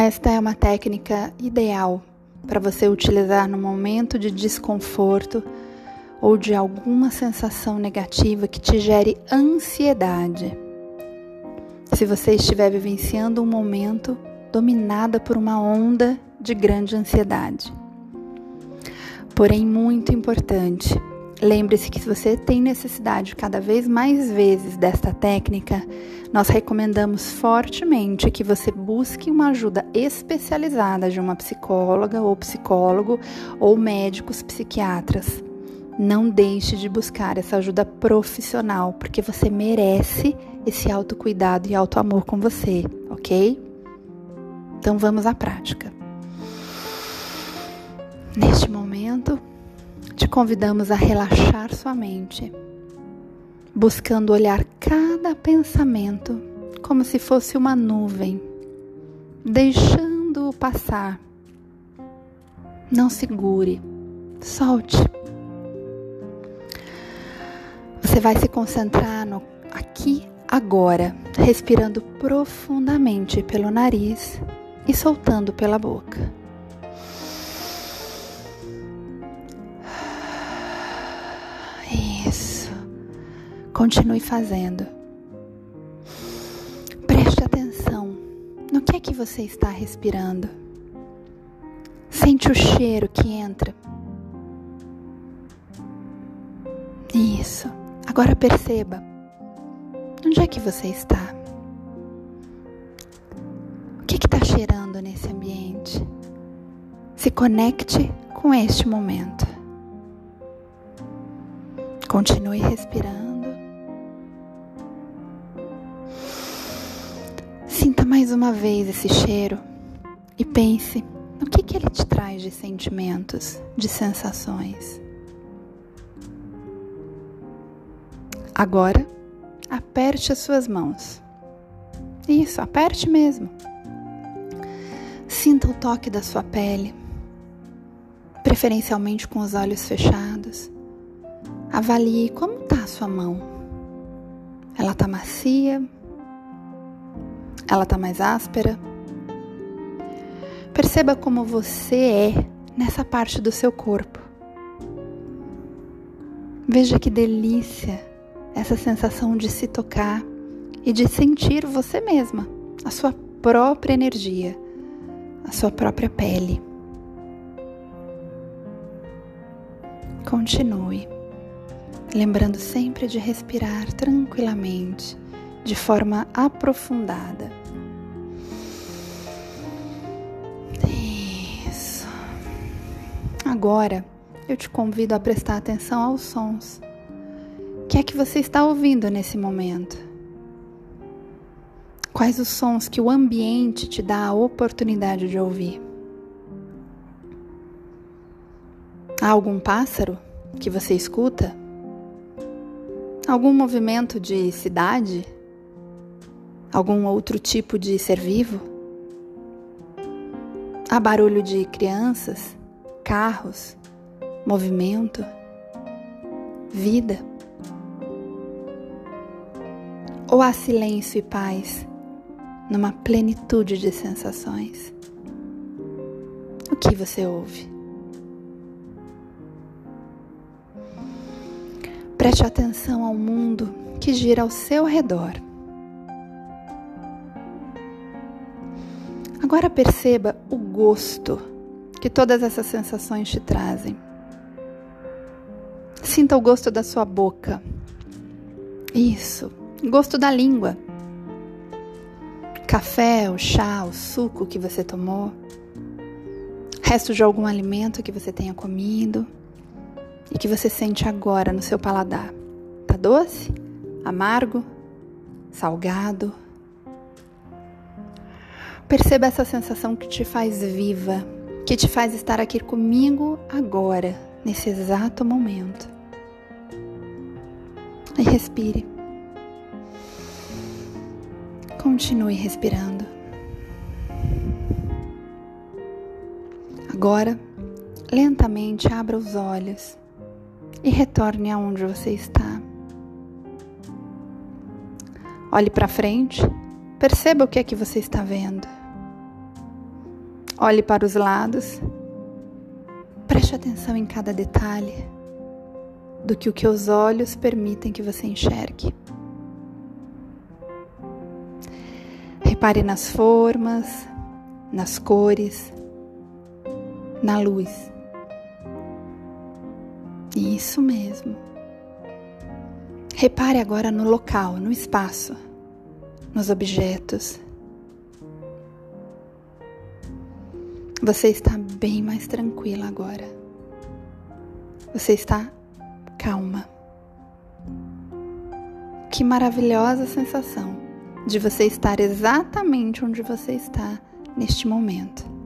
Esta é uma técnica ideal para você utilizar no momento de desconforto ou de alguma sensação negativa que te gere ansiedade. Se você estiver vivenciando um momento dominada por uma onda de grande ansiedade. Porém, muito importante, lembre-se que se você tem necessidade cada vez mais vezes desta técnica, nós recomendamos fortemente que você busque uma ajuda especializada de uma psicóloga ou psicólogo ou médicos psiquiatras. Não deixe de buscar essa ajuda profissional, porque você merece esse autocuidado e autoamor com você, ok? Então vamos à prática. Neste momento, te convidamos a relaxar sua mente, buscando olhar cada pensamento como se fosse uma nuvem, deixando-o passar. Não segure, solte. Você vai se concentrar no aqui, agora, respirando profundamente pelo nariz e soltando pela boca. Isso. Continue fazendo. Preste atenção no que é que você está respirando. Sente o cheiro que entra. Isso. Agora perceba onde é que você está. O que está cheirando nesse ambiente? Se conecte com este momento. Continue respirando. Sinta mais uma vez esse cheiro e pense no que, que ele te traz de sentimentos, de sensações. Agora, aperte as suas mãos. Isso, aperte mesmo. Sinta o toque da sua pele, preferencialmente com os olhos fechados. Avalie como está a sua mão. Ela está macia? Ela está mais áspera? Perceba como você é nessa parte do seu corpo. Veja que delícia essa sensação de se tocar e de sentir você mesma, a sua própria energia, a sua própria pele. Continue lembrando sempre de respirar tranquilamente, de forma aprofundada. Isso. Agora eu te convido a prestar atenção aos sons. O que é que você está ouvindo nesse momento? Quais os sons que o ambiente te dá a oportunidade de ouvir? Há algum pássaro que você escuta? Algum movimento de cidade? Algum outro tipo de ser vivo? Há barulho de crianças, carros, movimento, vida? Ou há silêncio e paz numa plenitude de sensações? O que você ouve? Preste atenção ao mundo que gira ao seu redor. Agora perceba o gosto que todas essas sensações te trazem. Sinta o gosto da sua boca. Isso, gosto da língua. Café, o chá, o suco que você tomou. Resto de algum alimento que você tenha comido e que você sente agora no seu paladar? Tá doce? Amargo? Salgado? Perceba essa sensação que te faz viva, que te faz estar aqui comigo agora, nesse exato momento. E respire. Continue respirando. Agora, lentamente abra os olhos e retorne aonde você está. Olhe para frente, perceba o que é que você está vendo. Olhe para os lados. Preste atenção em cada detalhe do que que os olhos permitem que você enxergue. Repare nas formas, nas cores, na luz. Isso mesmo. Repare agora no local, no espaço, nos objetos. Você está bem mais tranquila agora. Você está calma. Que maravilhosa sensação de você estar exatamente onde você está neste momento.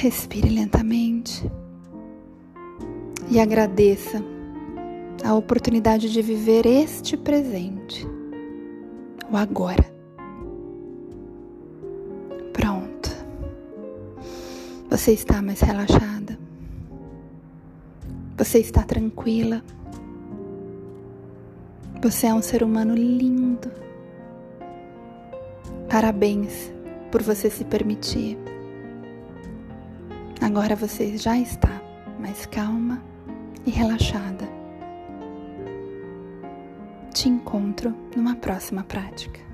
Respire lentamente e agradeça a oportunidade de viver este presente, o agora. Você está mais relaxada. Você está tranquila. Você é um ser humano lindo. Parabéns por você se permitir. Agora você já está mais calma e relaxada. Te encontro numa próxima prática.